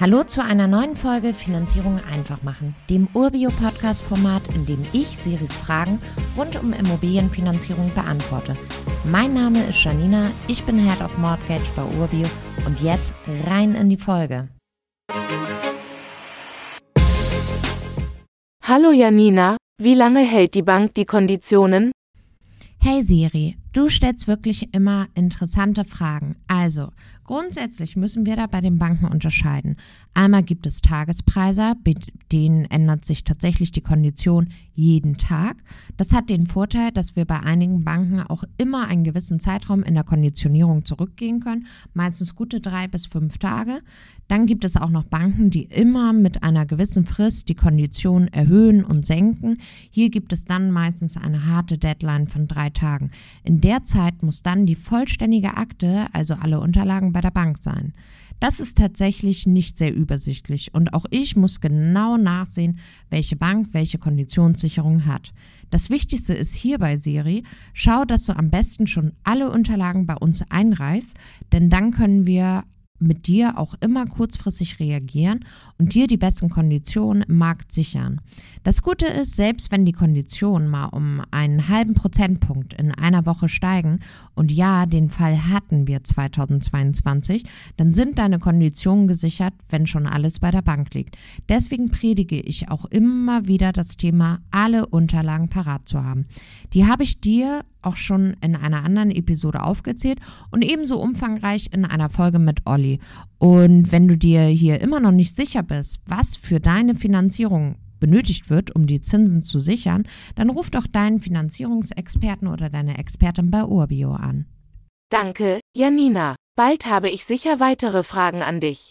Hallo zu einer neuen Folge Finanzierung einfach machen, dem Urbio-Podcast-Format, in dem ich Siris Fragen rund um Immobilienfinanzierung beantworte. Mein Name ist Janina, ich bin Head of Mortgage bei Urbio und jetzt rein in die Folge. Hallo Janina, wie lange hält die Bank die Konditionen? Hey Siri, du stellst wirklich immer interessante Fragen. Also, grundsätzlich müssen wir da bei den Banken unterscheiden. Einmal gibt es Tagespreise, bei denen ändert sich tatsächlich die Kondition jeden Tag. Das hat den Vorteil, dass wir bei einigen Banken auch immer einen gewissen Zeitraum in der Konditionierung zurückgehen können, meistens gute drei bis fünf Tage. Dann gibt es auch noch Banken, die immer mit einer gewissen Frist die Kondition erhöhen und senken. Hier gibt es dann meistens eine harte Deadline von drei Tagen. In der Zeit muss dann die vollständige Akte, also alle Unterlagen bei der Bank sein. Das ist tatsächlich nicht sehr übersichtlich und auch ich muss genau nachsehen, welche Bank welche Konditionssicherung hat. Das Wichtigste ist hierbei, Siri, schau, dass du am besten schon alle Unterlagen bei uns einreichst, denn dann können wir mit dir auch immer kurzfristig reagieren und dir die besten Konditionen im Markt sichern. Das Gute ist, selbst wenn die Konditionen mal um einen halben Prozentpunkt in einer Woche steigen, und ja, den Fall hatten wir 2022, dann sind deine Konditionen gesichert, wenn schon alles bei der Bank liegt. Deswegen predige ich auch immer wieder das Thema, alle Unterlagen parat zu haben. Die habe ich dir auch schon in einer anderen Episode aufgezählt und ebenso umfangreich in einer Folge mit Olli. Und wenn du dir hier immer noch nicht sicher bist, was für deine Finanzierung benötigt wird, um die Zinsen zu sichern, dann ruf doch deinen Finanzierungsexperten oder deine Expertin bei Urbio an. Danke, Janina. Bald habe ich sicher weitere Fragen an dich.